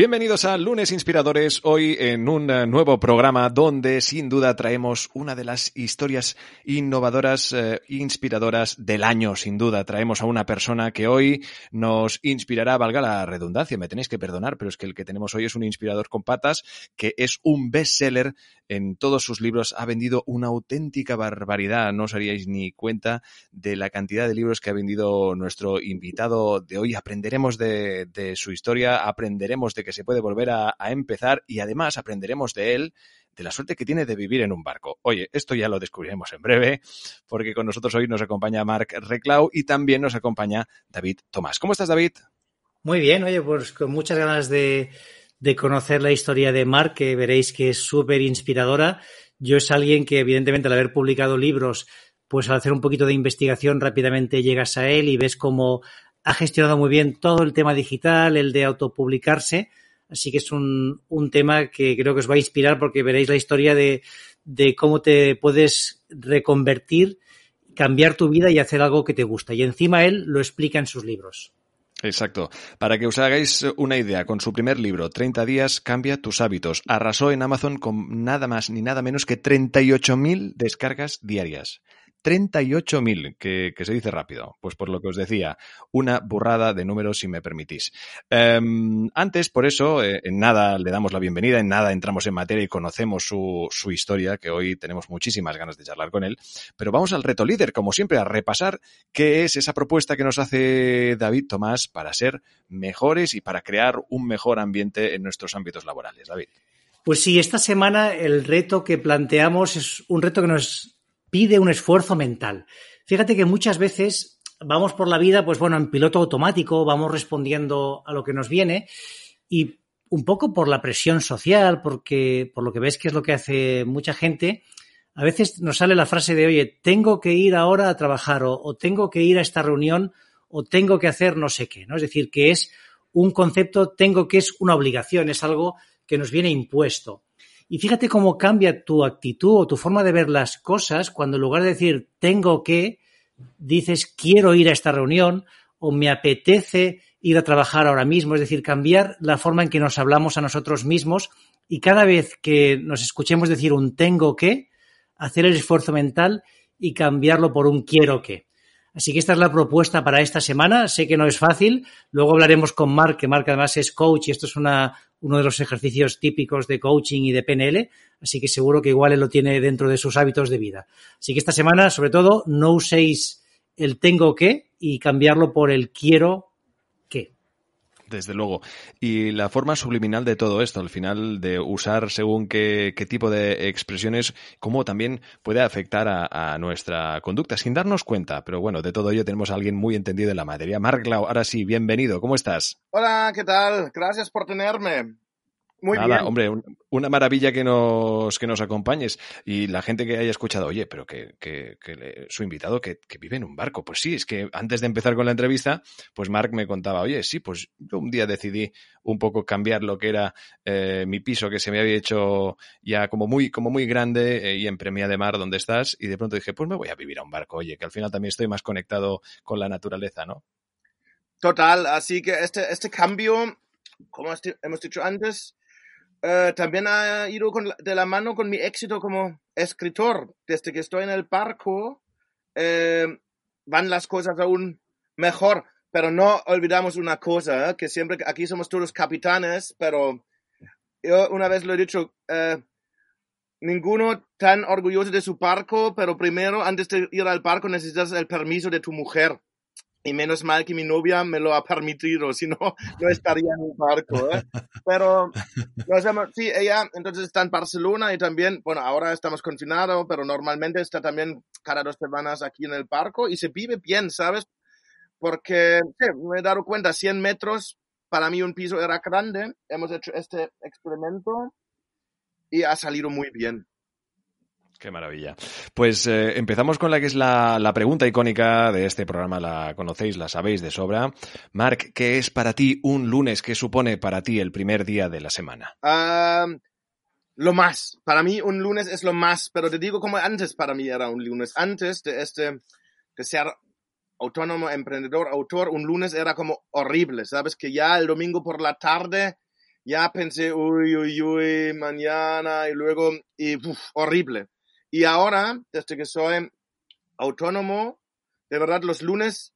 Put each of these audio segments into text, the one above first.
Bienvenidos a Lunes Inspiradores, hoy en un eh, nuevo programa donde sin duda traemos una de las historias innovadoras, eh, inspiradoras del año, sin duda. Traemos a una persona que hoy nos inspirará, valga la redundancia, me tenéis que perdonar, pero es que el que tenemos hoy es un inspirador con patas, que es un bestseller en todos sus libros, ha vendido una auténtica barbaridad, no os haríais ni cuenta de la cantidad de libros que ha vendido nuestro invitado de hoy. Aprenderemos de, su historia, aprenderemos de que se puede volver a, a, empezar y además aprenderemos de él de la suerte que tiene de vivir en un barco. Oye, esto ya lo descubriremos en breve, porque con nosotros hoy nos acompaña Marc Reclau y también nos acompaña David Tomás. ¿Cómo estás, David? Muy bien, oye, pues con muchas ganas de, de conocer la historia de Marc, que veréis que es súper inspiradora. Yo es alguien que, evidentemente, al haber publicado libros, pues al hacer un poquito de investigación rápidamente llegas a él y ves cómo ha gestionado muy bien todo el tema digital, el de autopublicarse. Así que es un, un, tema que creo que os va a inspirar porque veréis la historia de, de, cómo te puedes reconvertir, cambiar tu vida y hacer algo que te gusta. Y encima él lo explica en sus libros. Exacto. Para que os hagáis una idea, con su primer libro, 30 días, cambia tus hábitos. Arrasó en Amazon con nada más ni nada menos que 38.000 descargas diarias. 38.000, que, que se dice rápido. Pues por lo que os decía, una burrada de números, si me permitís. Um, antes, por eso, eh, en nada le damos la bienvenida, en nada entramos en materia y conocemos su, su historia, que hoy tenemos muchísimas ganas de charlar con él. Pero vamos al reto líder, como siempre, a repasar qué es esa propuesta que nos hace David Tomás para ser mejores y para crear un mejor ambiente en nuestros ámbitos laborales. David. Pues sí, esta semana el reto que planteamos es un reto que nos pide un esfuerzo mental. Fíjate que muchas veces vamos por la vida, pues bueno, en piloto automático, vamos respondiendo a lo que nos viene y un poco por la presión social, porque por lo que ves que es lo que hace mucha gente, a veces nos sale la frase de, oye, tengo que ir ahora a trabajar o, tengo que ir a esta reunión o tengo que hacer no sé qué, ¿no? Es decir, que es un concepto, tengo que es una obligación, es algo que nos viene impuesto. Y fíjate cómo cambia tu actitud o tu forma de ver las cosas cuando en lugar de decir tengo que, dices quiero ir a esta reunión o me apetece ir a trabajar ahora mismo. Es decir, cambiar la forma en que nos hablamos a nosotros mismos y cada vez que nos escuchemos decir un tengo que, hacer el esfuerzo mental y cambiarlo por un quiero que. Así que esta es la propuesta para esta semana. Sé que no es fácil. Luego hablaremos con Mark, que Mark además es coach y esto es una, uno de los ejercicios típicos de coaching y de PNL. Así que seguro que igual él lo tiene dentro de sus hábitos de vida. Así que esta semana, sobre todo, no uséis el tengo que y cambiarlo por el quiero. Desde luego. Y la forma subliminal de todo esto, al final, de usar según qué, qué tipo de expresiones, cómo también puede afectar a, nuestra conducta, sin darnos cuenta. Pero bueno, de todo ello tenemos a alguien muy entendido en la materia. Marc Lau, ahora sí, bienvenido. ¿Cómo estás? Hola, ¿qué tal? Gracias por tenerme. Muy Nada, bien. hombre, un, una maravilla que nos, que nos acompañes. Y la gente que haya escuchado, oye, pero que, que, que le, su invitado que, que, vive en un barco. Pues sí, es que antes de empezar con la entrevista, pues Marc me contaba, oye, sí, pues yo un día decidí un poco cambiar lo que era eh, mi piso, que se me había hecho ya como muy, como muy grande eh, y en Premia de Mar, donde estás, y de pronto dije, pues me voy a vivir a un barco, oye, que al final también estoy más conectado con la naturaleza, ¿no? Total, así que este, este cambio, como hemos dicho antes, Uh, también ha ido con, de la mano con mi éxito como escritor. Desde que estoy en el barco, eh, van las cosas aún mejor. Pero no olvidamos una cosa, ¿eh? que siempre aquí somos todos capitanes, pero yo una vez lo he dicho, eh, ninguno tan orgulloso de su barco, pero primero, antes de ir al barco, necesitas el permiso de tu mujer. Y menos mal que mi novia me lo ha permitido, si no, no estaría en el barco. ¿eh? Pero, sí, ella entonces está en Barcelona y también, bueno, ahora estamos confinados, pero normalmente está también cada dos semanas aquí en el barco y se vive bien, ¿sabes? Porque sí, me he dado cuenta, 100 metros, para mí un piso era grande, hemos hecho este experimento y ha salido muy bien. Qué maravilla. Pues eh, empezamos con la que es la, la, pregunta icónica de este programa, la conocéis, la sabéis de sobra. Marc, ¿qué es para ti un lunes? ¿Qué supone para ti el primer día de la semana? lo más. Para mí un lunes es lo más, pero te digo como antes para mí era un lunes. Antes de este, de ser autónomo, emprendedor, autor, un lunes era como horrible, ¿sabes? Que ya el domingo por la tarde ya pensé, uy, uy, uy, mañana y luego, y horrible. Y ahora, desde que soy autónomo, de verdad los lunes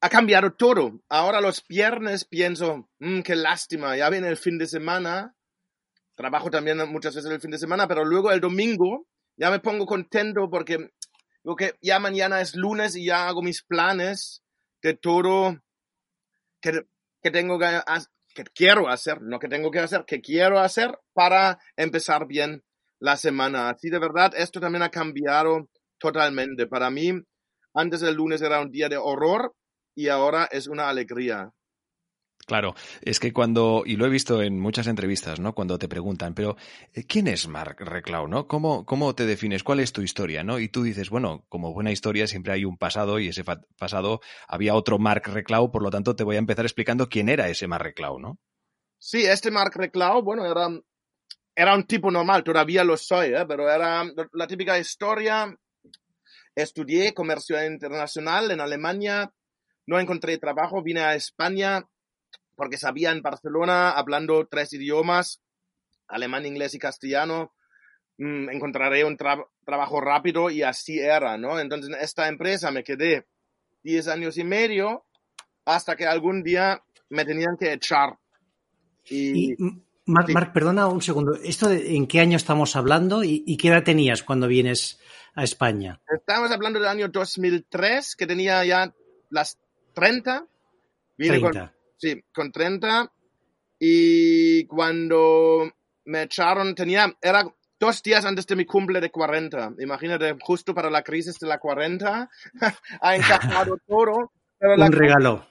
ha cambiado todo. Ahora los viernes pienso, mmm, qué lástima, ya viene el fin de semana. Trabajo también muchas veces el fin de semana, pero luego el domingo ya me pongo contento porque digo que ya mañana es lunes y ya hago mis planes de todo que, que tengo que, que quiero hacer, no que tengo que hacer, que quiero hacer para empezar bien la semana. Así de verdad, esto también ha cambiado totalmente. Para mí, antes el lunes era un día de horror y ahora es una alegría. Claro, es que cuando, y lo he visto en muchas entrevistas, ¿no? Cuando te preguntan, pero eh, ¿quién es Mark Reclau, no? ¿Cómo, ¿Cómo te defines? ¿Cuál es tu historia, no? Y tú dices, bueno, como buena historia siempre hay un pasado y ese pasado había otro Mark Reclau, por lo tanto te voy a empezar explicando quién era ese Mark Reclau, ¿no? Sí, este Mark Reclau, bueno, era era un tipo normal, todavía lo soy, ¿eh? pero era la típica historia. Estudié comercio internacional en Alemania, no encontré trabajo, vine a España porque sabía en Barcelona, hablando tres idiomas, alemán, inglés y castellano, mm, encontraré un trabajo rápido y así era, ¿no? Entonces en esta empresa me quedé diez años y medio hasta que algún día me tenían que echar. y Marc, perdona un segundo. ¿Esto en qué año estamos hablando y, qué edad tenías cuando vienes a España? Estamos hablando del año 2003, que tenía ya las 30. Vine 30. Con, sí, con 30. Y cuando me echaron, tenía, era dos días antes de mi cumple de 40. Imagínate, justo para la crisis de la 40, ha encajado todo. Pero un regalo.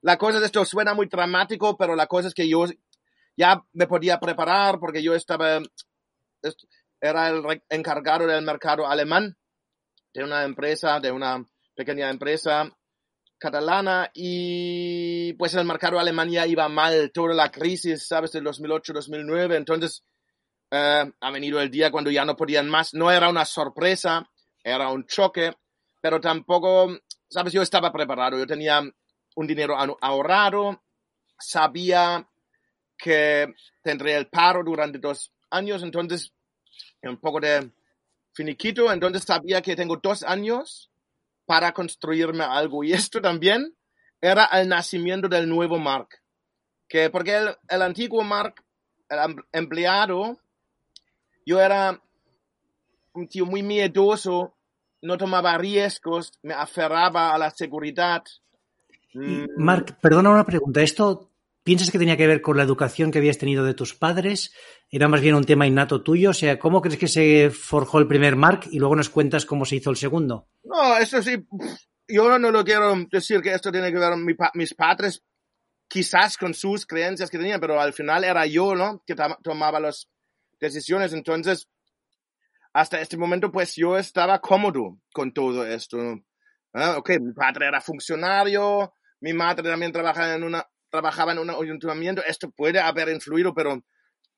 La cosa de esto suena muy dramático, pero la cosa es que yo ya me podía preparar porque yo estaba, era el encargado del mercado alemán de una empresa, de una pequeña empresa catalana y pues el mercado alemán ya iba mal, toda la crisis, sabes, del 2008-2009, entonces eh, ha venido el día cuando ya no podían más, no era una sorpresa, era un choque, pero tampoco, sabes, yo estaba preparado, yo tenía un dinero ahorrado, sabía que tendré el paro durante dos años, entonces un poco de finiquito, entonces sabía que tengo dos años para construirme algo. Y esto también era el nacimiento del nuevo Mark. Que porque el, el antiguo Mark, el em, empleado, yo era un tío muy miedoso, no tomaba riesgos, me aferraba a la seguridad. Mark, perdona una pregunta. ¿Esto ¿Piensas que tenía que ver con la educación que habías tenido de tus padres? ¿Era más bien un tema innato tuyo? O sea, ¿cómo crees que se forjó el primer Mark y luego nos cuentas cómo se hizo el segundo? No, eso sí, yo no lo quiero decir que esto tiene que ver con mis padres, quizás con sus creencias que tenían, pero al final era yo, ¿no? Que tomaba las decisiones. Entonces, hasta este momento, pues yo estaba cómodo con todo esto. Ah, ok, mi padre era funcionario, mi madre también trabajaba en una trabajaba en un ayuntamiento, esto puede haber influido, pero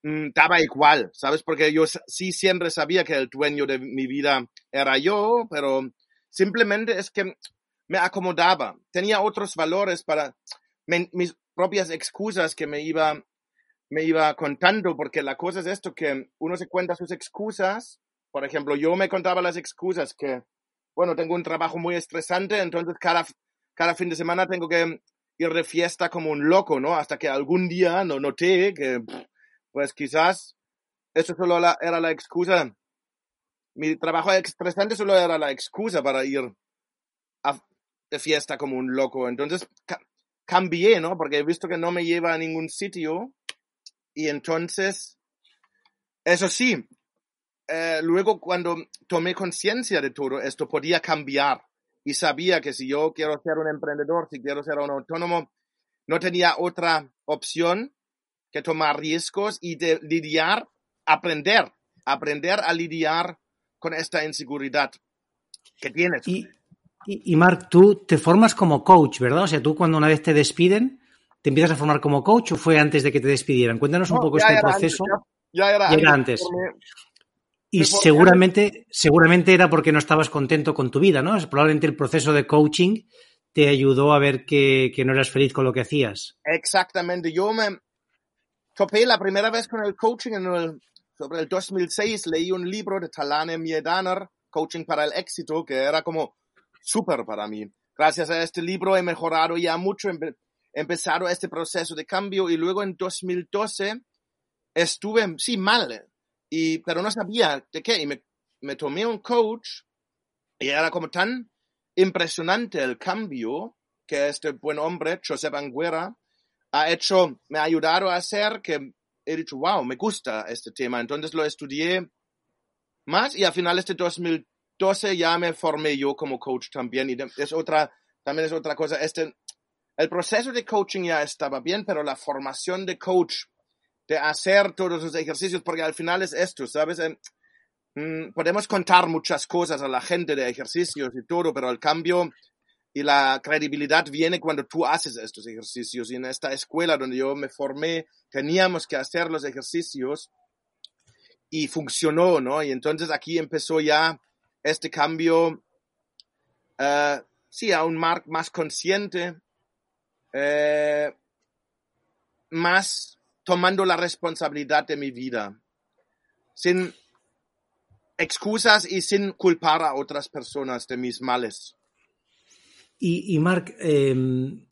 mm, daba igual, ¿sabes? Porque yo sí siempre sabía que el dueño de mi vida era yo, pero simplemente es que me acomodaba. Tenía otros valores para mis propias excusas que me iba, me iba contando, porque la cosa es esto, que uno se cuenta sus excusas. Por ejemplo, yo me contaba las excusas que, bueno, tengo un trabajo muy estresante, entonces cada, cada fin de semana tengo que ir de fiesta como un loco, ¿no? Hasta que algún día no noté que, pues quizás eso solo era la excusa. Mi trabajo estresante solo era la excusa para ir a de fiesta como un loco. Entonces cambié, ¿no? Porque he visto que no me lleva a ningún sitio. Y entonces, eso sí, eh, luego cuando tomé conciencia de todo esto, podía cambiar. Y sabía que si yo quiero ser un emprendedor, si quiero ser un autónomo, no tenía otra opción que tomar riesgos y de lidiar, aprender, aprender a lidiar con esta inseguridad que tienes. Y, y, Mark, tú te formas como coach, ¿verdad? O sea, tú cuando una vez te despiden, ¿te empiezas a formar como coach o fue antes de que te despidieran? Cuéntanos un poco este proceso. ya, era, antes. Y seguramente, seguramente era porque no estabas contento con tu vida, ¿no? Probablemente el proceso de coaching te ayudó a ver que, que no eras feliz con lo que hacías. Exactamente. Yo me topé la primera vez con el coaching en el, sobre el 2006. Leí un libro de Talane Miedaner, Coaching para el Éxito, que era como súper para mí. Gracias a este libro he mejorado ya mucho, he empezado este proceso de cambio y luego en 2012 estuve, sí, mal, y, pero no sabía de qué. Y me, me tomé un coach y era como tan impresionante el cambio que este buen hombre, Josep Anguera, ha hecho, me ha ayudado a hacer que he dicho, wow, me gusta este tema. Entonces lo estudié más y a finales de 2000 12 ya me formé yo como coach también y es otra, también es otra cosa. Este, el proceso de coaching ya estaba bien, pero la formación de coach, de hacer todos los ejercicios, porque al final es esto, ¿sabes? Mm, podemos contar muchas cosas a la gente de ejercicios y todo, pero el cambio y la credibilidad viene cuando tú haces estos ejercicios. Y en esta escuela donde yo me formé, teníamos que hacer los ejercicios y funcionó, ¿no? Y entonces aquí empezó ya este cambio, uh, sí, a un Mark más consciente, eh, más tomando la responsabilidad de mi vida, sin excusas y sin culpar a otras personas de mis males. Y, y Mark, em,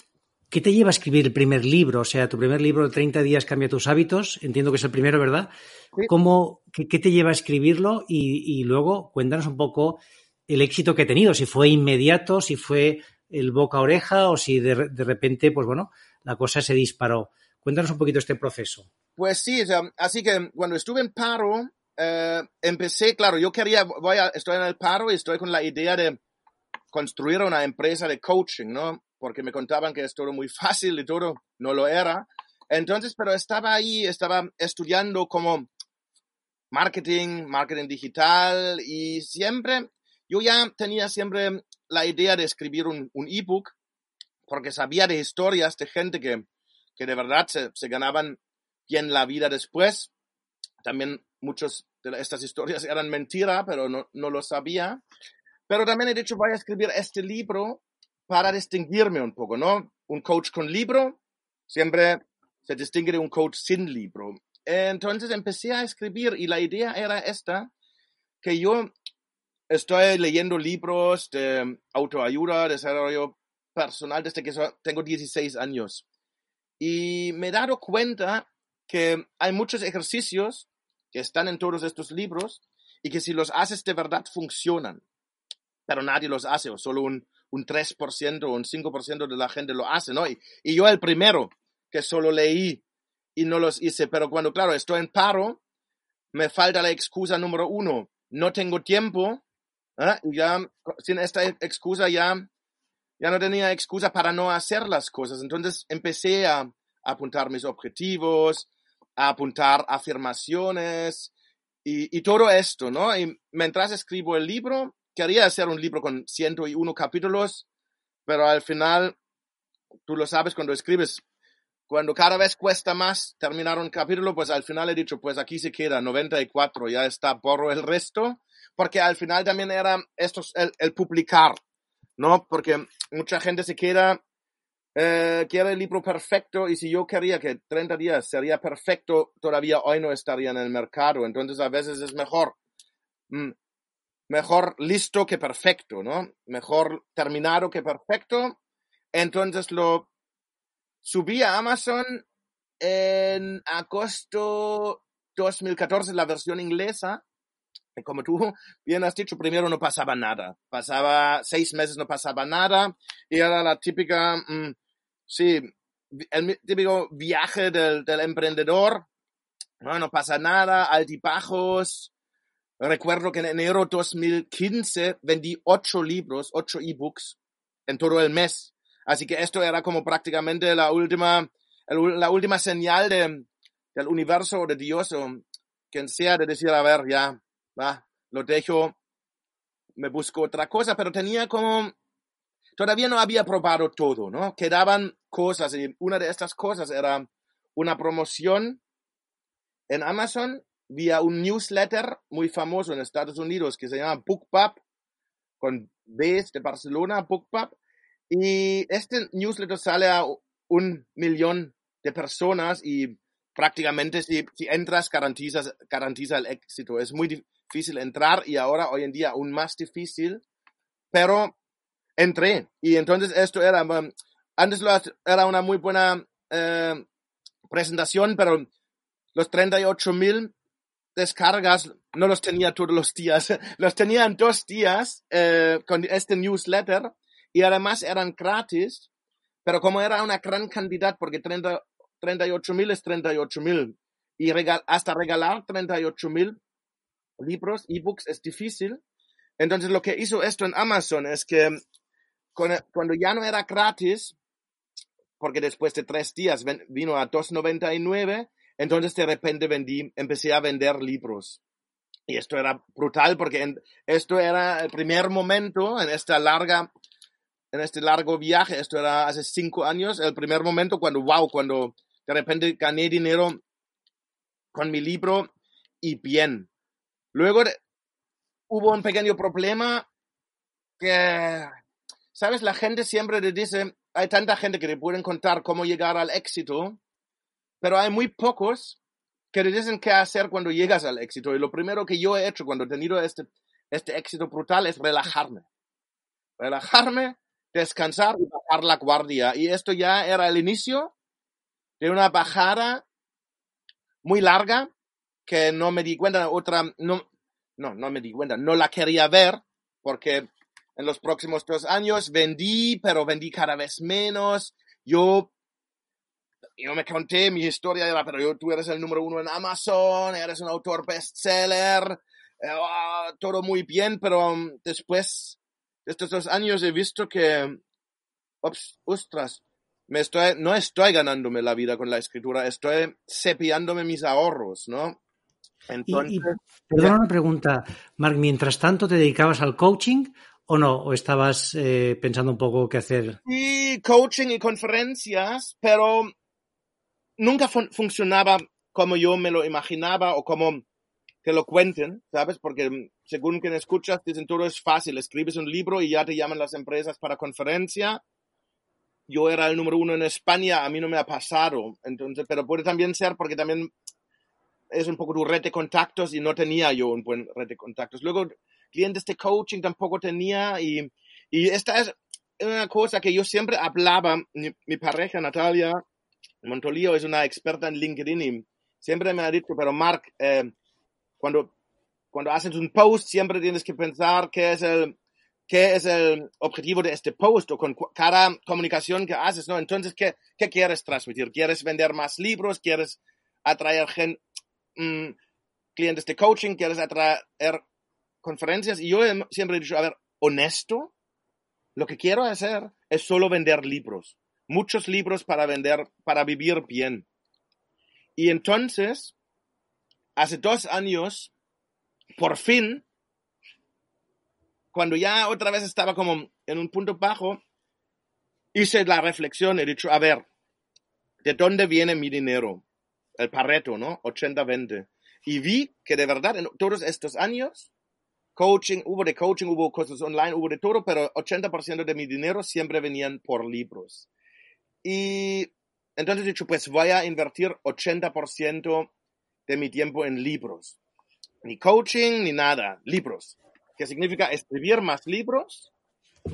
¿qué te lleva a escribir el primer libro? O sea, tu primer libro de 30 días cambia tus hábitos, entiendo que es el primero, ¿verdad? ¿Cómo, qué, te lleva a escribirlo? Y, luego cuéntanos un poco el éxito que ha tenido, si fue inmediato, si fue el boca a oreja o si de, repente, pues bueno, la cosa se disparó. Cuéntanos un poquito este proceso. Pues sí, así que cuando estuve en paro, eh, empecé, claro, yo quería, voy a, estoy en el paro y estoy con la idea de construir una empresa de coaching, ¿no? Porque me contaban que es todo muy fácil y todo, no lo era. Entonces, pero estaba ahí, estaba estudiando como marketing, marketing digital y siempre, yo ya tenía siempre la idea de escribir un, un ebook porque sabía de historias de gente que, que de verdad se, ganaban bien la vida después. También muchas de estas historias eran mentira, pero no, no lo sabía. Pero también he dicho, voy a escribir este libro para distinguirme un poco, ¿no? Un coach con libro siempre se distingue de un coach sin libro. Entonces empecé a escribir y la idea era esta, que yo estoy leyendo libros de autoayuda, desarrollo personal desde que tengo 16 años. Y me he dado cuenta que hay muchos ejercicios que están en todos estos libros y que si los haces de verdad funcionan, pero nadie los hace, o solo un, un 3% o un 5% de la gente lo hace, ¿no? y yo el primero que solo leí y no los hice. Pero cuando, claro, estoy en paro, me falta la excusa número uno. No tengo tiempo. ¿eh? Ya, sin esta excusa, ya, ya no tenía excusa para no hacer las cosas. Entonces empecé a, apuntar mis objetivos, a apuntar afirmaciones y, y, todo esto, ¿no? Y mientras escribo el libro, quería hacer un libro con 101 capítulos, pero al final, tú lo sabes, cuando escribes cuando cada vez cuesta más terminar un capítulo, pues al final he dicho, pues aquí se queda 94, ya está, borro el resto, porque al final también era esto, el, el publicar, ¿no? Porque mucha gente se queda, eh, quiere el libro perfecto y si yo quería que 30 días sería perfecto, todavía hoy no estaría en el mercado, entonces a veces es mejor. Mm, mejor listo que perfecto, ¿no? Mejor terminado que perfecto. Entonces lo subí a Amazon en agosto 2014 la versión inglesa como tú bien has dicho, primero no pasaba nada. Pasaba seis meses, no pasaba nada. Y era la típica, mm, sí, el típico viaje del, del emprendedor. No, no pasa nada, altibajos. Recuerdo que en enero 2015 vendí ocho libros, ocho ebooks en todo el mes. Así que esto era como prácticamente la última, la última señal de, del universo o de Dios o quien sea de decir, a ver, ya, va, lo dejo, me busco otra cosa, pero tenía como, todavía no había probado todo, ¿no? Quedaban cosas y una de estas cosas era una promoción en Amazon vía un newsletter muy famoso en Estados Unidos que se llama BookPub, con B de Barcelona, BookPub, y este newsletter sale a un millón de personas y prácticamente si, si entras garantizas, garantiza el éxito. Es muy difícil entrar y ahora hoy en día aún más difícil, pero entré y entonces esto era, um, antes era una muy buena eh, presentación, pero los 38 mil descargas no los tenía todos los días, los tenía en dos días eh, con este newsletter y además eran gratis, pero como era una gran cantidad, porque 30, 38 mil es 38 mil. Y hasta regalar 38 mil libros, ebooks, es difícil. Entonces lo que hizo esto en Amazon es que cuando ya no era gratis, porque después de tres días vino a 2.99, entonces de repente vendí, empecé a vender libros. Y esto era brutal porque esto era el primer momento en esta larga, en este largo viaje, esto era hace cinco años, el primer momento cuando, wow, cuando de repente gané dinero con mi libro y bien. Luego hubo un pequeño problema que, sabes, la gente siempre te dice, hay tanta gente que te pueden contar cómo llegar al éxito, pero hay muy pocos que te dicen qué hacer cuando llegas al éxito. Y lo primero que yo he hecho cuando he tenido este, este éxito brutal es relajarme. Relajarme, descansar y bajar la guardia. Y esto ya era el inicio de una bajada muy larga que no me di cuenta, otra, no, no, no me di cuenta, no la quería ver porque en los próximos dos años vendí, pero vendí cada vez menos. Yo, yo me conté mi historia, era, pero yo, tú eres el número uno en Amazon, eres un autor bestseller, eh, ah, todo muy bien, pero um, después de estos dos años he visto que, ups, ostras, me estoy, no estoy ganándome la vida con la escritura, estoy cepillándome mis ahorros, ¿no? Entonces, y, perdona una pregunta, Mark, mientras tanto te dedicabas al coaching o no? ¿O estabas eh, pensando un poco qué hacer? Sí, coaching y conferencias, pero nunca funcionaba como yo me lo imaginaba o como que lo cuenten, ¿sabes? Porque según quien escuchas, dicen todo es fácil, escribes un libro y ya te llaman las empresas para conferencia yo era el número uno en España, a mí no me ha pasado. Entonces, pero puede también ser porque también es un poco tu red de contactos y no tenía yo un buen red de contactos. Luego, clientes de coaching tampoco tenía y, y esta es una cosa que yo siempre hablaba. Mi, pareja, Natalia Montolío, es una experta en LinkedIn y siempre me ha dicho, pero Mark, eh, cuando, cuando haces un post, siempre tienes que pensar qué es el qué es el objetivo de este post o con cada comunicación que haces, ¿no? Entonces, ¿qué, qué quieres transmitir? ¿Quieres vender más libros? ¿Quieres atraer gente, mm, clientes de coaching? ¿Quieres atraer conferencias? Y yo siempre he dicho, a ver, honesto, lo que quiero hacer es solo vender libros. Muchos libros para vender, para vivir bien. Y entonces, hace dos años, por fin, cuando ya otra vez estaba como en un punto bajo, hice la reflexión, he dicho, a ver, ¿de dónde viene mi dinero? El Pareto, ¿no? 80-20. Y vi que de verdad en todos estos años, coaching, hubo de coaching, hubo cosas online, hubo de todo, pero 80% de mi dinero siempre venían por libros. Y entonces he dicho, pues voy a invertir 80% de mi tiempo en libros. Ni coaching, ni nada, libros que significa escribir más libros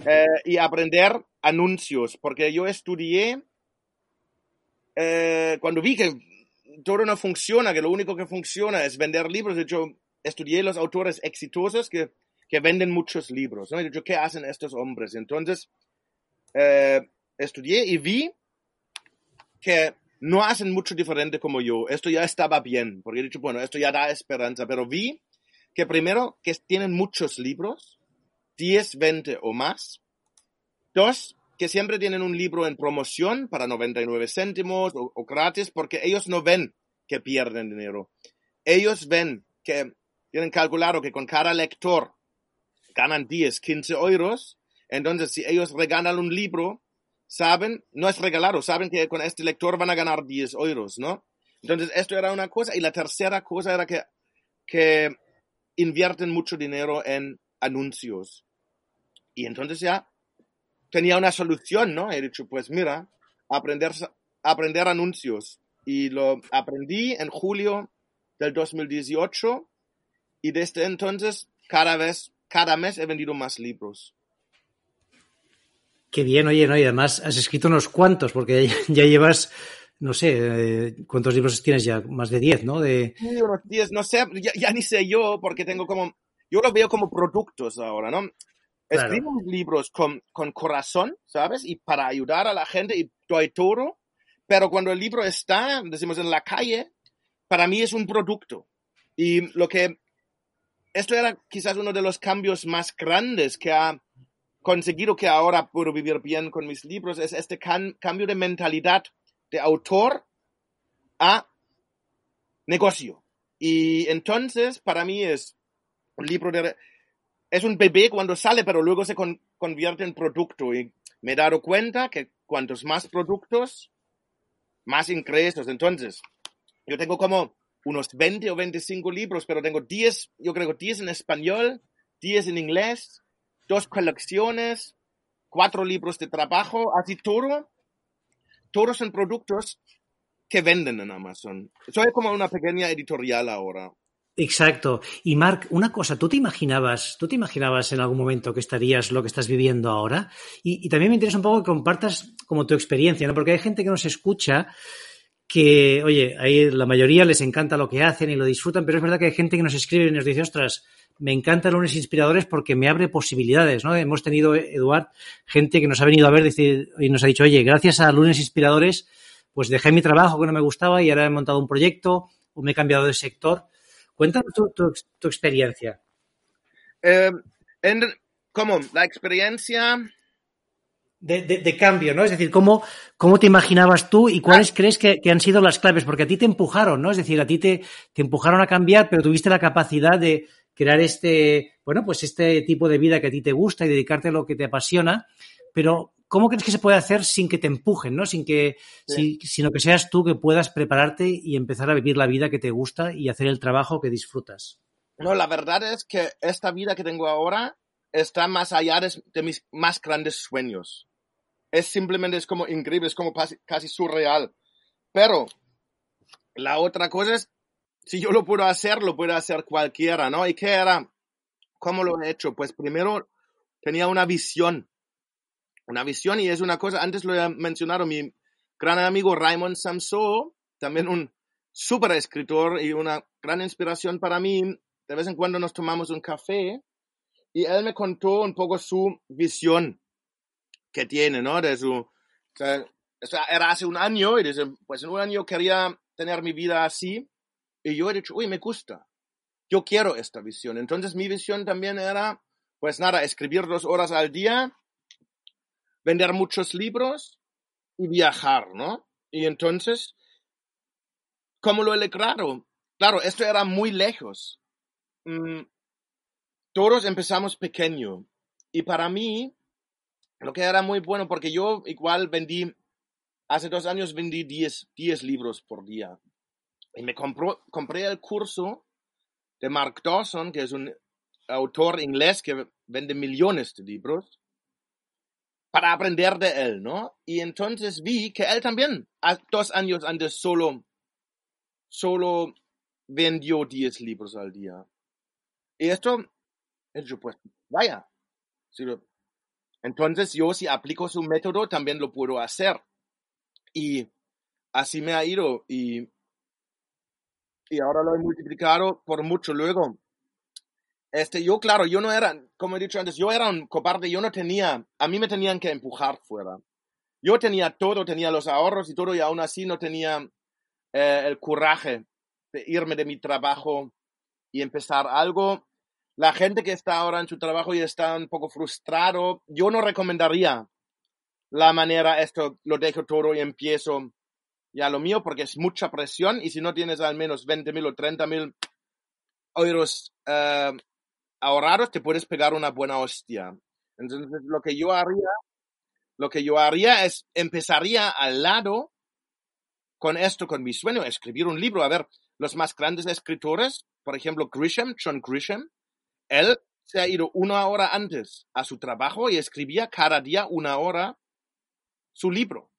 eh, y aprender anuncios, porque yo estudié eh, cuando vi que todo no funciona, que lo único que funciona es vender libros, hecho, estudié los autores exitosos que, que venden muchos libros, ¿no? Y dicho, ¿qué hacen estos hombres? Entonces, eh, estudié y vi que no hacen mucho diferente como yo. Esto ya estaba bien, porque he dicho, bueno, esto ya da esperanza, pero vi que primero, que tienen muchos libros, 10, 20 o más. Dos, que siempre tienen un libro en promoción para 99 céntimos o, gratis, porque ellos no ven que pierden dinero. Ellos ven que tienen calculado que con cada lector ganan 10, 15 euros. Entonces, si ellos regalan un libro, saben, no es regalado, saben que con este lector van a ganar 10 euros, ¿no? Entonces, esto era una cosa. Y la tercera cosa era que, que invierten mucho dinero en anuncios. Y entonces ya tenía una solución, ¿no? He dicho, pues mira, aprender, aprender anuncios. Y lo aprendí en julio del 2018 y desde entonces cada vez, cada mes he vendido más libros. Qué bien, oye, ¿no? Y además has escrito unos cuantos, porque ya llevas, no sé, eh, ¿cuántos libros tienes ya? Más de 10, ¿no? De... Sí, unos 10, no sé, ya, ya, ni sé yo, porque tengo como, yo lo veo como productos ahora, ¿no? Claro. Escribo libros con, con corazón, ¿sabes? Y para ayudar a la gente y doy todo, pero cuando el libro está, decimos, en la calle, para mí es un producto. Y lo que, esto era quizás uno de los cambios más grandes que ha conseguido que ahora puedo vivir bien con mis libros, es este can, cambio de mentalidad de autor a negocio. Y entonces, para mí es un libro de, es un bebé cuando sale, pero luego se con, convierte en producto. Y me he dado cuenta que cuantos más productos, más ingresos. Entonces, yo tengo como unos 20 o 25 libros, pero tengo 10, yo creo 10 en español, 10 en inglés, dos colecciones, cuatro libros de trabajo, así todo. Todos son productos que venden en Amazon. Soy como una pequeña editorial ahora. Exacto. Y Mark, una cosa, ¿tú te imaginabas, tú te imaginabas en algún momento que estarías lo que estás viviendo ahora? Y, y, también me interesa un poco que compartas como tu experiencia, ¿no? Porque hay gente que nos escucha que, oye, ahí la mayoría les encanta lo que hacen y lo disfrutan, pero es verdad que hay gente que nos escribe y nos dice, ostras, me encantan lunes inspiradores porque me abre posibilidades, ¿no? Hemos tenido, Eduard, gente que nos ha venido a ver y nos ha dicho, oye, gracias a lunes inspiradores, pues dejé mi trabajo que no me gustaba y ahora he montado un proyecto o me he cambiado de sector. Cuéntanos tu, tu, tu experiencia. Eh, en, ¿Cómo? La experiencia... De, de, de, cambio, ¿no? Es decir, ¿cómo, cómo te imaginabas tú y cuáles ah. crees que, que, han sido las claves? Porque a ti te empujaron, ¿no? Es decir, a ti te, te empujaron a cambiar, pero tuviste la capacidad de crear este, bueno, pues este tipo de vida que a ti te gusta y dedicarte a lo que te apasiona. Pero, ¿cómo crees que se puede hacer sin que te empujen, ¿no? Sin que, sí. si, sino que seas tú que puedas prepararte y empezar a vivir la vida que te gusta y hacer el trabajo que disfrutas? No, la verdad es que esta vida que tengo ahora está más allá de, mis más grandes sueños. Es simplemente, es como increíble, es como casi, casi surreal. Pero la otra cosa es, si yo lo puedo hacer, lo puede hacer cualquiera, ¿no? ¿Y qué era? ¿Cómo lo he hecho? Pues primero tenía una visión. Una visión y es una cosa, antes lo he mencionado, mi gran amigo Raymond Samso, también un súper escritor y una gran inspiración para mí. De vez en cuando nos tomamos un café y él me contó un poco su visión que tiene, ¿no? De su, o sea, era hace un año y dice, pues en un año quería tener mi vida así y yo he dicho, uy, me gusta, yo quiero esta visión. Entonces mi visión también era, pues nada, escribir dos horas al día, vender muchos libros y viajar, ¿no? Y entonces, ¿cómo lo he logrado? Claro, esto era muy lejos. Mm, todos empezamos pequeño. Y para mí, lo que era muy bueno, porque yo igual vendí, hace dos años vendí 10, 10 libros por día. Y me compré el curso de Mark Dawson, que es un autor inglés que vende millones de libros, para aprender de él, ¿no? Y entonces vi que él también, dos años antes, solo, solo vendió 10 libros al día. Y esto, yo pues, vaya. Entonces yo si aplico su método también lo puedo hacer. Y así me ha ido y, y ahora lo he multiplicado por mucho luego. Este, yo, claro, yo no era, como he dicho antes, yo era un cobarde, yo no tenía, a mí me tenían que empujar fuera. Yo tenía todo, tenía los ahorros y todo, y aún así no tenía eh, el coraje de irme de mi trabajo y empezar algo. La gente que está ahora en su trabajo y está un poco frustrado, yo no recomendaría la manera, esto lo dejo todo y empiezo ya lo mío, porque es mucha presión y si no tienes al menos 20 mil o 30 mil euros eh, ahorrados, te puedes pegar una buena hostia. Entonces, lo que yo haría, lo que yo haría es, empezaría al lado con esto, con mi sueño, escribir un libro. A ver, los más grandes escritores, por ejemplo, Grisham, John Grisham, él se ha ido una hora antes a su trabajo y escribía cada día una hora su libro.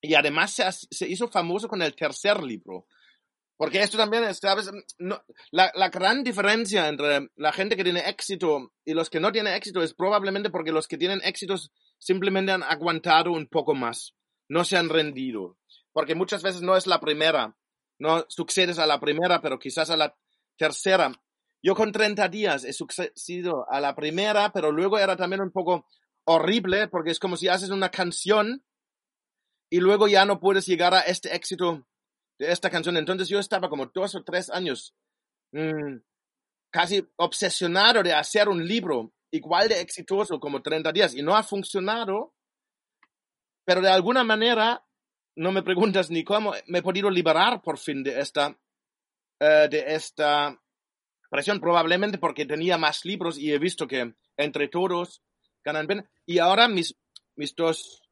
Y además se, se hizo famoso con el tercer libro. Porque esto también es, ¿sabes? La, la, gran diferencia entre la gente que tiene éxito y los que no tienen éxito es probablemente porque los que tienen éxitos simplemente han aguantado un poco más, no se han rendido. Porque muchas veces no es la primera, no sucedes a la primera, pero quizás a la tercera. Yo con 30 días he sucedido a la primera, pero luego era también un poco horrible porque es como si haces una canción y luego ya no puedes llegar a este éxito de esta canción. Entonces yo estaba como dos o tres años mmm, casi obsesionado de hacer un libro igual de exitoso como 30 días y no ha funcionado, pero de alguna manera, no me preguntas ni cómo, me he podido liberar por fin de esta, uh, de esta presión, probablemente porque tenía más libros y he visto que entre todos ganan bien. Y ahora mis, mis dos,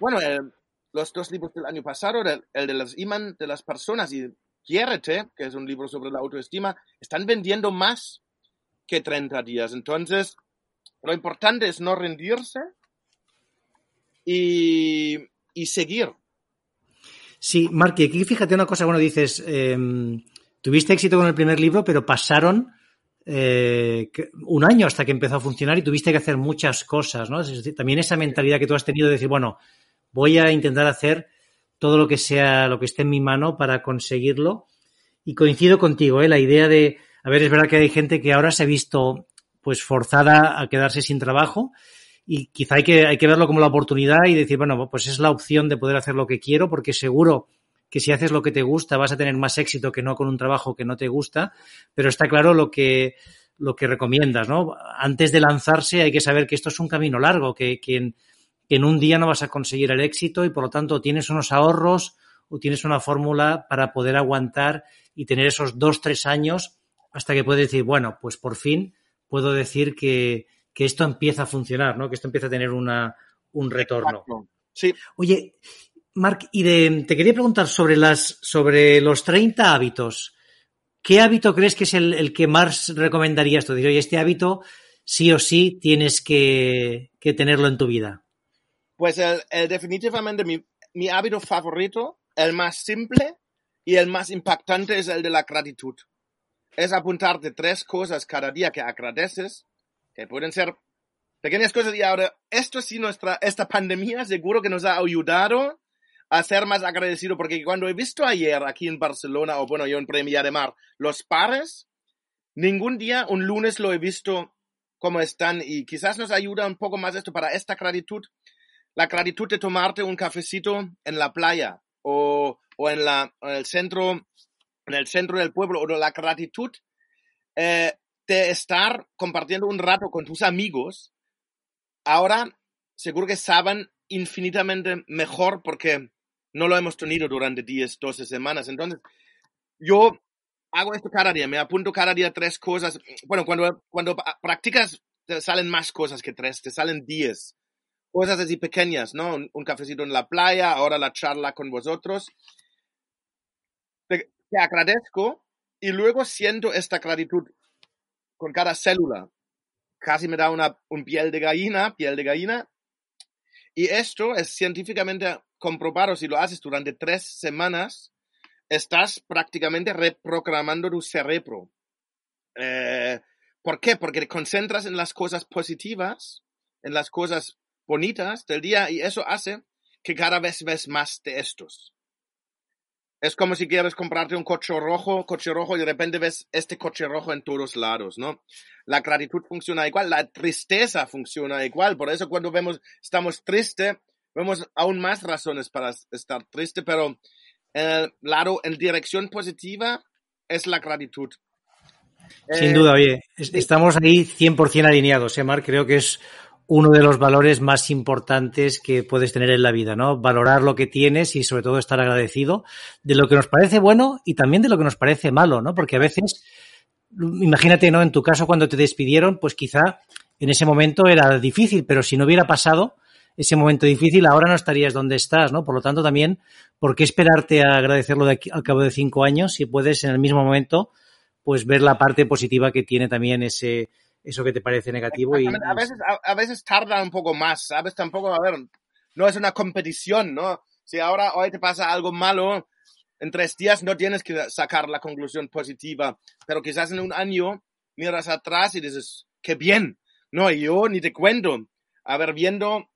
bueno, eh, los dos libros del año pasado, el, el de las iman de las personas y Quiérete, que es un libro sobre la autoestima, están vendiendo más que 30 días. Entonces, lo importante es no rendirse y, y seguir. Sí, Mark, y aquí fíjate una cosa, bueno, dices, eh, tuviste éxito con el primer libro, pero pasaron eh, un año hasta que empezó a funcionar y tuviste que hacer muchas cosas, ¿no? También esa mentalidad que tú has tenido de decir, bueno, voy a intentar hacer todo lo que sea, lo que esté en mi mano para conseguirlo. Y coincido contigo, ¿eh? la idea de, a ver, es verdad que hay gente que ahora se ha visto pues forzada a quedarse sin trabajo y quizá hay que, hay que verlo como la oportunidad y decir, bueno, pues es la opción de poder hacer lo que quiero porque seguro que si haces lo que te gusta vas a tener más éxito que no con un trabajo que no te gusta, pero está claro lo que, lo que recomiendas, ¿no? Antes de lanzarse hay que saber que esto es un camino largo, que, que, que en un día no vas a conseguir el éxito y por lo tanto tienes unos ahorros o tienes una fórmula para poder aguantar y tener esos dos, tres años hasta que puedes decir, bueno, pues por fin puedo decir que, que esto empieza a funcionar, ¿no? Que esto empieza a tener una, un retorno. Sí. Oye, Marc, y de, te quería preguntar sobre las, sobre los 30 hábitos. ¿Qué hábito crees que es el, el que más recomendarías tú? Dices, oye, este hábito sí o sí tienes que, que tenerlo en tu vida. Pues el, definitivamente mi, mi hábito favorito, el más simple y el más impactante es el de la gratitud. Es apuntarte tres cosas cada día que agradeces, que pueden ser pequeñas cosas y ahora esto sí nuestra, esta pandemia seguro que nos ha ayudado a ser más agradecido porque cuando he visto ayer aquí en Barcelona o bueno yo en Premia de Mar los pares, ningún día un lunes lo he visto como están y quizás nos ayuda un poco más esto para esta gratitud la gratitud de tomarte un cafecito en la playa o, o en, la, en el centro, en el centro del pueblo, o la gratitud eh, de estar compartiendo un rato con tus amigos, ahora seguro que saben infinitamente mejor porque no lo hemos tenido durante 10, 12 semanas. Entonces, yo hago esto cada día, me apunto cada día tres cosas. Bueno, cuando, cuando practicas, te salen más cosas que tres, te salen 10 cosas así pequeñas, ¿no? Un, un, cafecito en la playa, ahora la charla con vosotros. Te, te, agradezco y luego siento esta gratitud con cada célula. Casi me da una un piel de gallina, piel de gallina. Y esto es científicamente comprobado. Si lo haces durante tres semanas, estás prácticamente reprogramando tu cerebro. Eh, ¿Por qué? Porque te concentras en las cosas positivas, en las cosas bonitas del día y eso hace que cada vez ves más de estos. es como si quieres comprarte un coche rojo, coche rojo y de repente ves este coche rojo en todos lados, ¿no? La gratitud funciona igual, la tristeza funciona igual, por eso cuando vemos, estamos tristes, vemos aún más razones para estar triste, pero en el lado, en dirección positiva, es la gratitud. Sin eh, duda, oye, estamos ahí 100% alineados, ¿eh, Mar? Creo que es uno de los valores más importantes que puedes tener en la vida, ¿no? Valorar lo que tienes y sobre todo estar agradecido de lo que nos parece bueno y también de lo que nos parece malo, ¿no? Porque a veces, imagínate, ¿no? En tu caso, cuando te despidieron, pues quizá en ese momento era difícil, pero si no hubiera pasado ese momento difícil, ahora no estarías donde estás, ¿no? Por lo tanto, también, ¿por qué esperarte a agradecerlo de aquí, al cabo de cinco años si puedes en el mismo momento, pues ver la parte positiva que tiene también ese, eso que te parece negativo. Y, a, veces, a, veces tarda un poco más, ¿sabes? Tampoco, a ver, no es una competición, ¿no? Si ahora hoy te pasa algo malo, en tres días no tienes que sacar la conclusión positiva, pero quizás en un año miras atrás y dices, qué bien, no, yo ni te cuento. A ver, viendo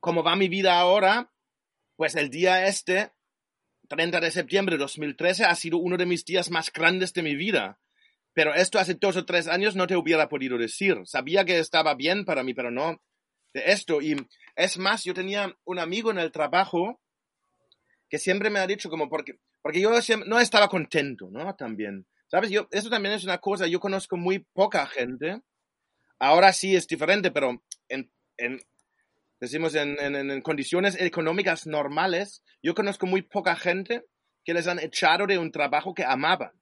cómo va mi vida ahora, pues el día este, 30 de septiembre de 2013, ha sido uno de mis días más grandes de mi vida. Pero esto hace dos o tres años no te hubiera podido decir. Sabía que estaba bien para mí, pero no de esto. Y es más, yo tenía un amigo en el trabajo que siempre me ha dicho como porque, porque yo no estaba contento, ¿no? También. ¿Sabes? Yo, eso también es una cosa, yo conozco muy poca gente. Ahora sí es diferente, pero decimos en, en condiciones económicas normales, yo conozco muy poca gente que les han echado de un trabajo que amaban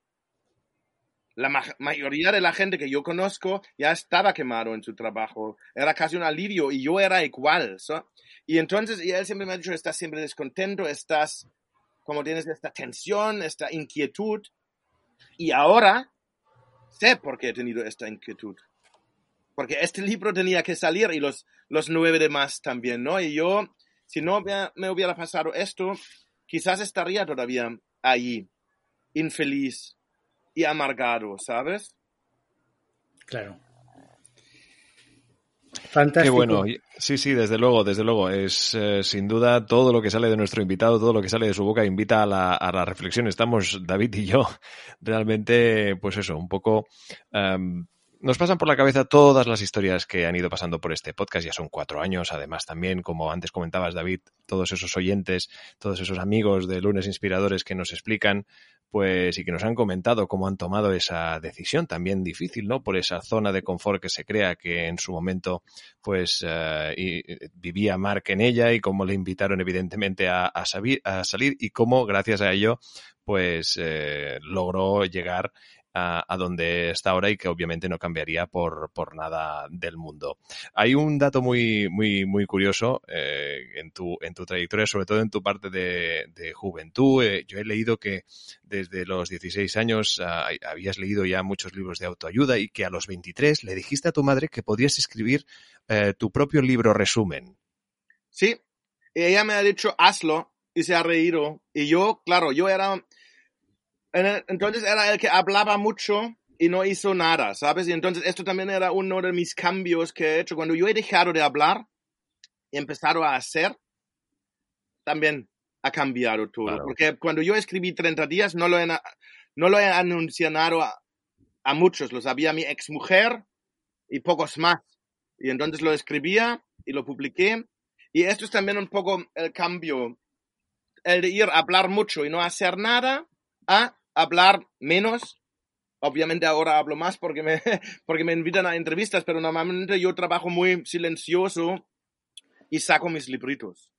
la mayoría de la gente que yo conozco ya estaba quemado en su trabajo. Era casi un alivio y yo era igual. Y entonces, y él siempre me ha dicho, estás siempre descontento, estás, como tienes esta tensión, esta inquietud. Y ahora sé por qué he tenido esta inquietud. Porque este libro tenía que salir y los, los nueve demás también, ¿no? Y yo, si no me hubiera pasado esto, quizás estaría todavía ahí, infeliz, y amargado, ¿sabes? Claro. Fantástico. Qué bueno. Sí, sí, desde luego, desde luego. Es eh, sin duda todo lo que sale de nuestro invitado, todo lo que sale de su boca invita a la, a la reflexión. Estamos, David y yo, realmente, pues eso, un poco em, nos pasan por la cabeza todas las historias que han ido pasando por este podcast. Ya son cuatro años, además también, como antes comentabas, David, todos esos oyentes, todos esos amigos de Lunes Inspiradores que nos explican, pues, y que nos han comentado cómo han tomado esa decisión también difícil, ¿no? Por esa zona de confort que se crea que en su momento, pues, eh, vivía Mark en ella y cómo le invitaron evidentemente a, a, salir y cómo, gracias a ello, pues, eh, logró llegar a, donde está ahora y que obviamente no cambiaría por, por nada del mundo. Hay un dato muy, muy, muy curioso eh, en, tu, en tu trayectoria, sobre todo en tu parte de, de juventud. Eh, yo he leído que desde los 16 años ah, habías leído ya muchos libros de autoayuda y que a los 23 le dijiste a tu madre que podías escribir eh, tu propio libro resumen. Sí, ella me ha dicho hazlo y se ha reído. Y yo, claro, yo era entonces era el que hablaba mucho y no hizo nada, ¿sabes? Y entonces esto también era uno de mis cambios que he hecho. Cuando yo he dejado de hablar y empezado a hacer, también ha cambiado todo. Porque cuando yo escribí 30 días, no lo he, no lo he anunciado a, a muchos. Lo sabía mi ex mujer y pocos más. Y entonces lo escribía y lo publiqué. Y esto es también un poco el cambio. El de ir a hablar mucho y no hacer nada a hablar menos. Obviamente ahora hablo más porque me, porque me invitan a entrevistas, pero normalmente yo trabajo muy silencioso y saco mis libritos.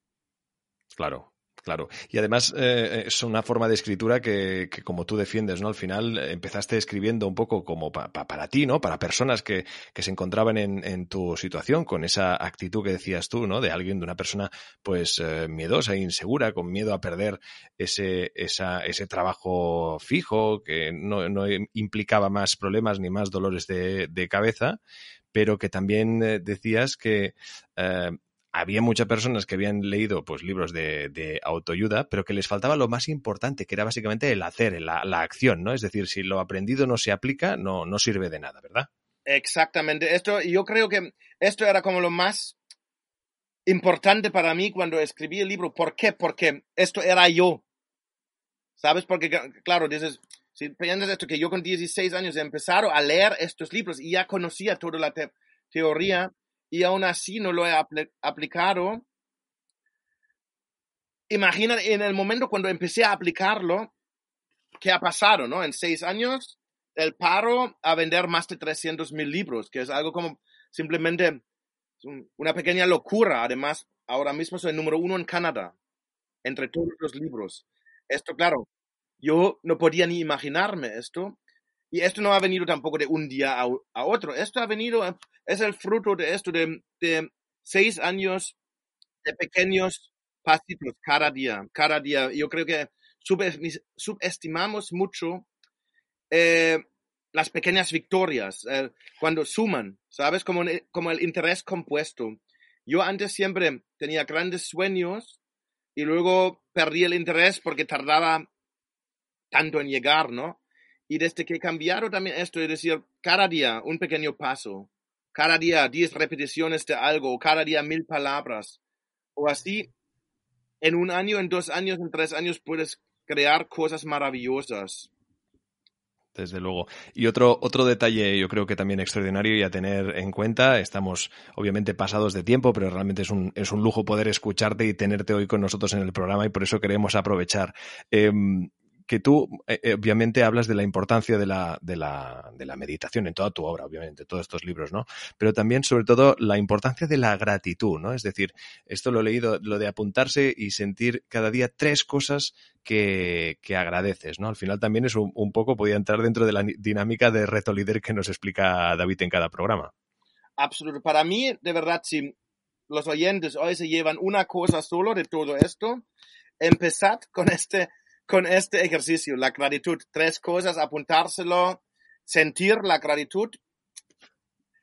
Claro, Claro. Y además eh, es una forma de escritura que, que, como tú defiendes, ¿no? Al final eh, empezaste escribiendo un poco como para ti, ¿no? Para personas que, que se encontraban en, en, tu situación, con esa actitud que decías tú, ¿no? De alguien, de una persona, pues, eh, miedosa e insegura, con miedo a perder ese, esa, ese trabajo fijo, que no, implicaba más problemas ni más dolores de, cabeza, pero que también eh, decías que eh, había muchas personas que habían leído pues libros de, autoayuda, pero que les faltaba lo más importante, que era básicamente el hacer, la, la, acción, ¿no? Es decir, si lo aprendido no se aplica, no, no sirve de nada, ¿verdad? Exactamente. Esto, yo creo que esto era como lo más importante para mí cuando escribí el libro. ¿Por qué? Porque esto era yo. ¿Sabes? Porque, claro, dices, si piensas esto, que yo con 16 años he empezado a leer estos libros y ya conocía toda la teoría y aún así no lo he aplicado. Imagina en el momento cuando empecé a aplicarlo, ¿qué ha pasado, no? En seis años, el paro a vender más de 300 mil libros, que es algo como simplemente una pequeña locura. Además, ahora mismo soy el número uno en Canadá, entre todos los libros. Esto, claro, yo no podía ni imaginarme esto. Y esto no ha venido tampoco de un día a, otro. Esto ha venido, es el fruto de esto, de, seis años de pequeños pasitos cada día, cada día. Yo creo que subestimamos mucho eh, las pequeñas victorias, eh, cuando suman, ¿sabes? Como, como el interés compuesto. Yo antes siempre tenía grandes sueños y luego perdí el interés porque tardaba tanto en llegar, ¿no? Y desde que he cambiado también esto, es decir, cada día un pequeño paso, cada día diez repeticiones de algo, cada día mil palabras, o así, en un año, en dos años, en tres años puedes crear cosas maravillosas desde luego. Y otro, otro detalle, yo creo que también extraordinario y a tener en cuenta, estamos obviamente pasados de tiempo, pero realmente es un, es un lujo poder escucharte y tenerte hoy con nosotros en el programa y por eso queremos aprovechar. Em, que tú, eh, eh, obviamente, hablas de la importancia de la, de, la, de la meditación en toda tu obra, obviamente, todos estos libros, ¿no? Pero también, sobre todo, la importancia de la gratitud, ¿no? Es decir, esto lo he leído, lo de apuntarse y sentir cada día tres cosas que, que agradeces, ¿no? Al final también es un, un poco, podía entrar dentro de la dinámica de reto líder que nos explica David en cada programa. Absoluto. Para mí, de verdad, si los oyentes hoy se llevan una cosa solo de todo esto, empezad con este con este ejercicio, la gratitud. Tres cosas, apuntárselo, sentir la gratitud,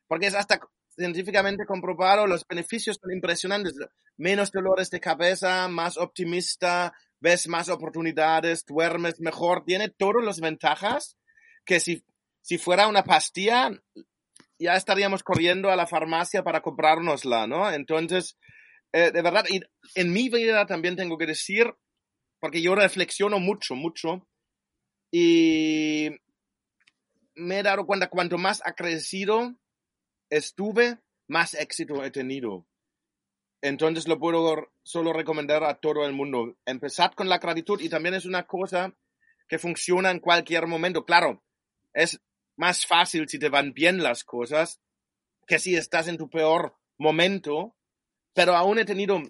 porque es hasta científicamente comprobado, los beneficios son impresionantes. Menos dolores de cabeza, más optimista, ves más oportunidades, duermes mejor, tiene todas las ventajas que si, si fuera una pastilla, ya estaríamos corriendo a la farmacia para comprárnosla, ¿no? Entonces, eh, de verdad, en mi vida también tengo que decir, porque yo reflexiono mucho, mucho, y me he dado cuenta, cuanto más agradecido estuve, más éxito he tenido. Entonces lo puedo solo recomendar a todo el mundo. Empezad con la gratitud y también es una cosa que funciona en cualquier momento. Claro, es más fácil si te van bien las cosas que si estás en tu peor momento, pero aún he tenido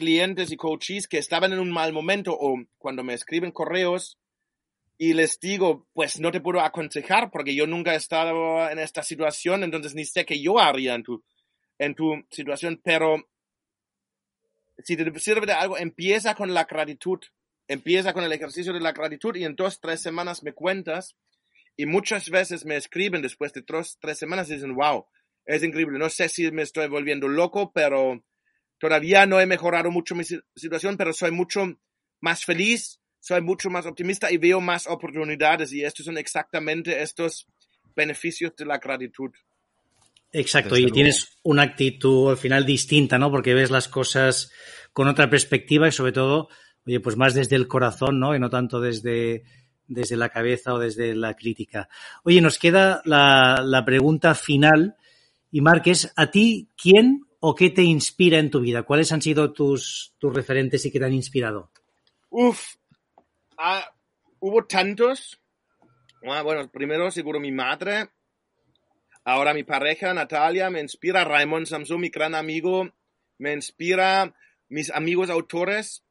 clientes y coaches que estaban en un mal momento o cuando me escriben correos y les digo, pues no te puedo aconsejar porque yo nunca he estado en esta situación, entonces ni sé qué yo haría en tu, en tu situación, pero si te sirve de algo, empieza con la gratitud, empieza con el ejercicio de la gratitud y en dos, tres semanas me cuentas y muchas veces me escriben después de dos, tres semanas y dicen, wow, es increíble, no sé si me estoy volviendo loco, pero Todavía no he mejorado mucho mi situación, pero soy mucho más feliz, soy mucho más optimista y veo más oportunidades y estos son exactamente estos beneficios de la gratitud. Exacto, y tienes una actitud al final distinta, ¿no? Porque ves las cosas con otra perspectiva y sobre todo, oye, pues más desde el corazón, ¿no? Y no tanto desde, desde la cabeza o desde la crítica. Oye, nos queda la, la pregunta final y Márquez, ¿a ti quién o qué te inspira en tu vida? ¿Cuáles han sido tus, tus referentes y qué te han inspirado? Uf, ah, hubo tantos. Ah, bueno, primero seguro mi madre, ahora mi pareja Natalia, me inspira Raymond Samson, mi gran amigo, me inspira mis amigos autores,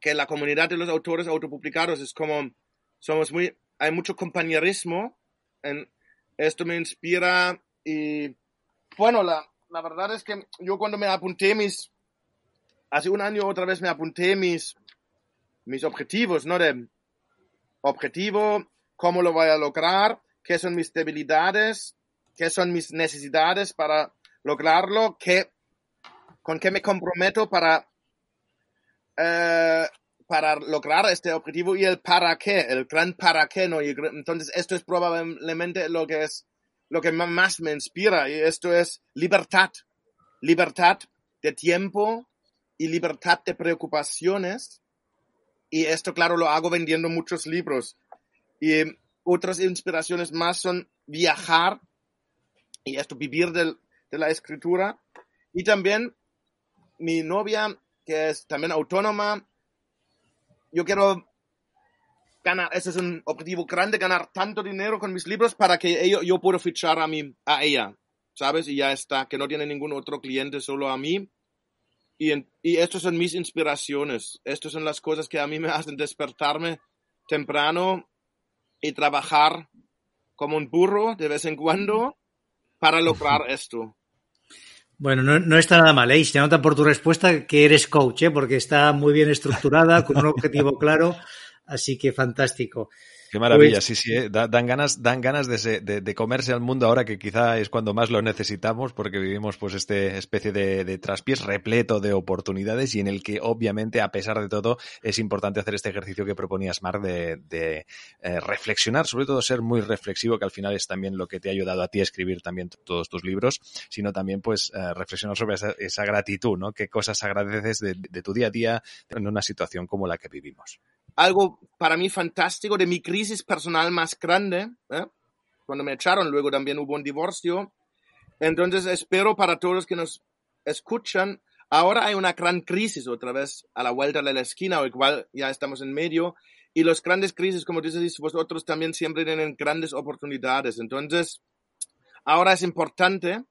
que la comunidad de los autores autopublicados es como, somos muy, hay mucho compañerismo, en, esto me inspira y, bueno, la, la verdad es que yo cuando me apunté mis, hace un año otra vez me apunté mis, mis objetivos, ¿no? De objetivo, cómo lo voy a lograr, qué son mis debilidades, qué son mis necesidades para lograrlo, qué, con qué me comprometo para, eh, para lograr este objetivo y el para qué, el gran para qué, ¿no? Entonces esto es probablemente lo que es lo que más me inspira y esto es libertad. Libertad de tiempo y libertad de preocupaciones Y esto, claro, lo hago vendiendo muchos libros. Y otras inspiraciones más son viajar y esto, vivir del, de la escritura. Y también mi novia, que es también autónoma, yo quiero ganar, ese es un objetivo grande, ganar tanto dinero con mis libros para que yo, yo pueda fichar a, mí, a ella, ¿sabes? Y ya está, que no tiene ningún otro cliente, solo a mí. Y, y estas son mis inspiraciones. Estas son las cosas que a mí me hacen despertarme temprano y trabajar como un burro de vez en cuando para lograr esto. Bueno, no, no, está nada mal, ¿eh? se nota por tu respuesta que eres coach, ¿eh? porque está muy bien estructurada, con un objetivo claro, así que fantástico. Qué maravilla, pues, sí, sí, ¿eh? dan ganas, dan ganas de, de, de, comerse al mundo ahora que quizá es cuando más lo necesitamos porque vivimos pues este especie de, de, traspiés repleto de oportunidades y en el que obviamente a pesar de todo es importante hacer este ejercicio que proponías Mar de, de eh, reflexionar, sobre todo ser muy reflexivo que al final es también lo que te ha ayudado a ti a escribir también todos tus libros, sino también pues eh, reflexionar sobre esa, esa, gratitud, ¿no? ¿Qué cosas agradeces de, de tu día a día en una situación como la que vivimos? Algo para mí fantástico de mi crisis personal más grande, ¿eh? cuando me echaron, luego también hubo un divorcio. Entonces espero para todos que nos escuchan, ahora hay una gran crisis otra vez a la vuelta de la esquina, o igual ya estamos en medio, y los grandes crisis, como dices vosotros, también siempre tienen grandes oportunidades. Entonces, ahora es importante,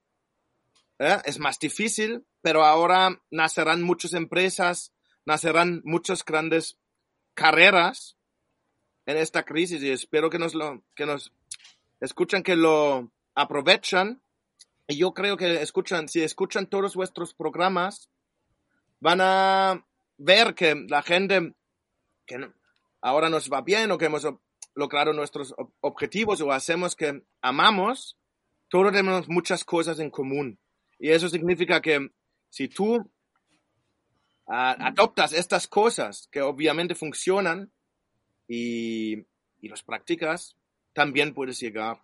¿eh? es más difícil, pero ahora nacerán muchas empresas, nacerán muchos grandes carreras en esta crisis y espero que nos lo, que nos escuchan, que lo aprovechan. Y yo creo que escuchan, si escuchan todos vuestros programas, van a ver que la gente que ahora nos va bien o que hemos logrado nuestros objetivos o hacemos que amamos, todos tenemos muchas cosas en común. Y eso significa que si tú adoptas estas cosas que obviamente funcionan y, y los practicas, también puedes llegar.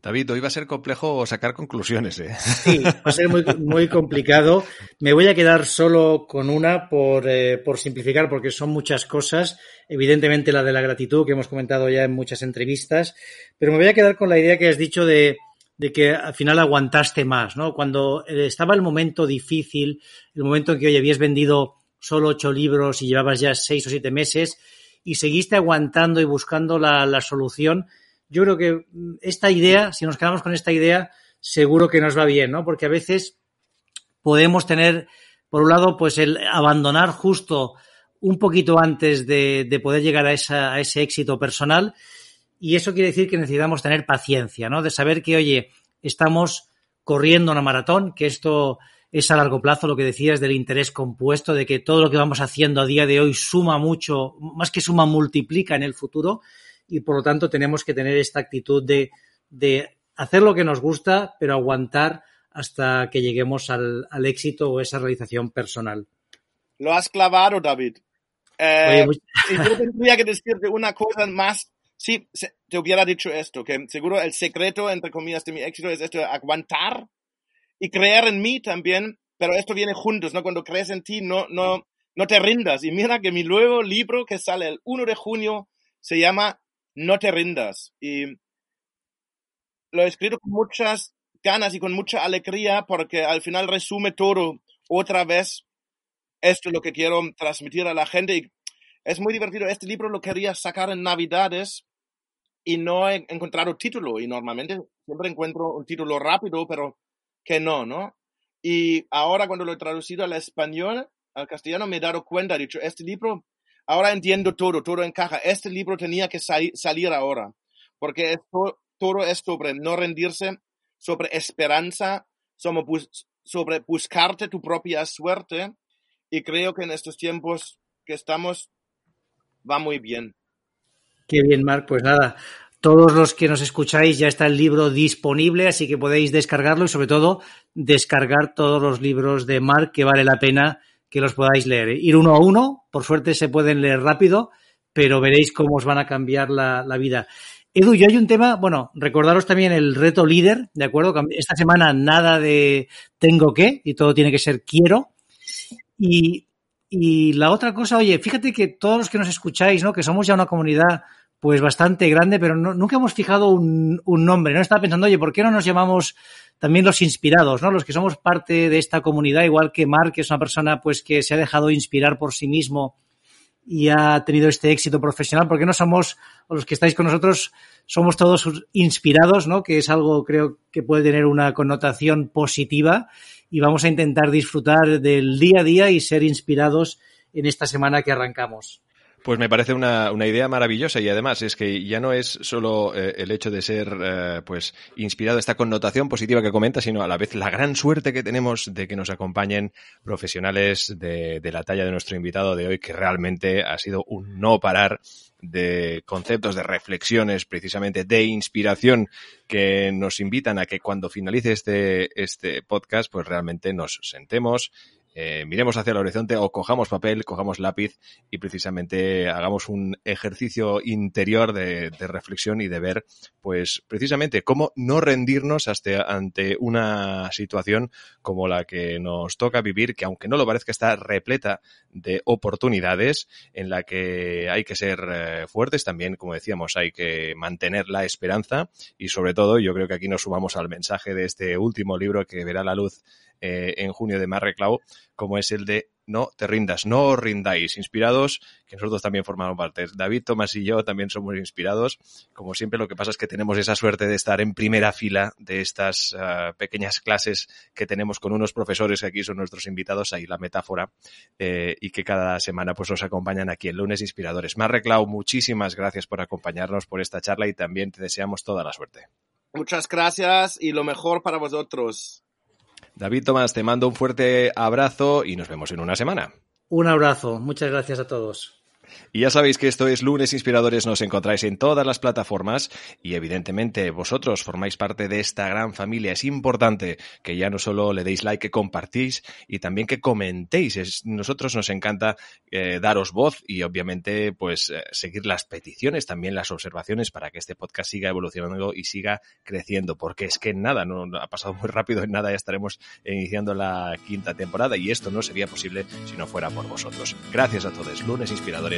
David, hoy va a ser complejo sacar conclusiones. ¿eh? Sí, va a ser muy, muy, complicado. Me voy a quedar solo con una por, eh, por, simplificar, porque son muchas cosas. Evidentemente la de la gratitud, que hemos comentado ya en muchas entrevistas, pero me voy a quedar con la idea que has dicho de de que al final aguantaste más, ¿no? Cuando eh, estaba el momento difícil, el momento en que, oye, habías vendido solo ocho libros y llevabas ya seis o siete meses y seguiste aguantando y buscando la, la solución, yo creo que mm, esta idea, si nos quedamos con esta idea, seguro que nos va bien, ¿no? Porque a veces podemos tener, por un lado, pues el abandonar justo un poquito antes de, de poder llegar a, esa, a ese éxito personal y eso quiere decir que necesitamos tener paciencia, ¿no? De saber que, oye, estamos corriendo una maratón, que esto es a largo plazo, lo que decías del interés compuesto, de que todo lo que vamos haciendo a día de hoy suma mucho, más que suma, multiplica en el futuro, y por lo tanto tenemos que tener esta actitud de, de hacer lo que nos gusta, pero aguantar hasta que lleguemos al, al éxito o esa realización personal. Lo has clavado, David. Eh, Oye, y yo tendría que decirte una cosa más Sí, te hubiera dicho esto, que seguro el secreto, entre comillas, de mi éxito es esto aguantar y creer en mí también, pero esto viene juntos, ¿no? Cuando crees en ti, no, no, no te rindas. Y mira que mi nuevo libro que sale el 1 de junio se llama No te rindas. Y lo he escrito con muchas ganas y con mucha alegría porque al final resume todo otra vez. Esto es lo que quiero transmitir a la gente y es muy divertido. Este libro lo quería sacar en Navidades y no he encontrado título. Y normalmente siempre encuentro un título rápido, pero que no, ¿no? Y ahora cuando lo he traducido al español, al castellano, me he dado cuenta, he dicho, este libro, ahora entiendo todo, todo encaja. Este libro tenía que sal salir ahora, porque esto, todo es sobre no rendirse, sobre esperanza, sobre, bus sobre buscarte tu propia suerte. Y creo que en estos tiempos que estamos va muy bien. Qué bien, Marc. Pues nada, todos los que nos escucháis ya está el libro disponible, así que podéis descargarlo y sobre todo descargar todos los libros de Marc que vale la pena que los podáis leer. Ir uno a uno, por suerte se pueden leer rápido, pero veréis cómo os van a cambiar la, la vida. Edu, yo hay un tema, bueno, recordaros también el reto líder, ¿de acuerdo? Esta semana nada de tengo que y todo tiene que ser quiero. Y Y la otra cosa, oye, fíjate que todos los que nos escucháis, ¿no? Que somos ya una comunidad pues bastante grande, pero nunca hemos fijado un, nombre, ¿no? Estaba pensando, oye, ¿por qué no nos llamamos también los inspirados, ¿no? Los que somos parte de esta comunidad, igual que Mark, que es una persona pues que se ha dejado inspirar por sí mismo y ha tenido este éxito profesional, ¿por qué no somos, los que estáis con nosotros, somos todos inspirados, ¿no? Que es algo, creo, que puede tener una connotación positiva y vamos a intentar disfrutar del día a día y ser inspirados en esta semana que arrancamos. Pues me parece una, una, idea maravillosa y además es que ya no es solo eh, el hecho de ser eh, pues inspirado esta connotación positiva que comenta, sino a la vez la gran suerte que tenemos de que nos acompañen profesionales de, de la talla de nuestro invitado de hoy, que realmente ha sido un no parar de conceptos, de reflexiones, precisamente de inspiración, que nos invitan a que cuando finalice este, este podcast, pues realmente nos sentemos, eh, miremos hacia el horizonte o cojamos papel, cojamos lápiz y precisamente hagamos un ejercicio interior de, reflexión y de ver, pues precisamente cómo no rendirnos hasta, ante una situación como la que nos toca vivir, que aunque no lo parezca está repleta de oportunidades en la que hay que ser eh, fuertes, también, como decíamos, hay que mantener la esperanza y sobre todo yo creo que aquí nos sumamos al mensaje de este último libro que verá la luz eh, en junio de Marreclau, como es el de No te rindas, no os rindáis, inspirados, que nosotros también formamos parte. David, Tomás y yo también somos inspirados. Como siempre, lo que pasa es que tenemos esa suerte de estar en primera fila de estas uh, pequeñas clases que tenemos con unos profesores que aquí son nuestros invitados, ahí la metáfora, eh, y que cada semana pues nos acompañan aquí en Lunes Inspiradores. Marreclau, muchísimas gracias por acompañarnos por esta charla y también te deseamos toda la suerte. Muchas gracias y lo mejor para vosotros. David Tomás, te mando un fuerte abrazo y nos vemos en una semana. Un abrazo, muchas gracias a todos. Y ya sabéis que esto es Lunes Inspiradores, nos encontráis en todas las plataformas y evidentemente vosotros formáis parte de esta gran familia. Es importante que ya no solo le deis like, que compartís y también que comentéis. Es, nosotros nos encanta eh, daros voz y obviamente pues eh, seguir las peticiones, también las observaciones para que este podcast siga evolucionando y siga creciendo. Porque es que nada, no ha pasado muy rápido, en nada ya estaremos iniciando la quinta temporada y esto no sería posible si no fuera por vosotros. Gracias a todos. Lunes Inspiradores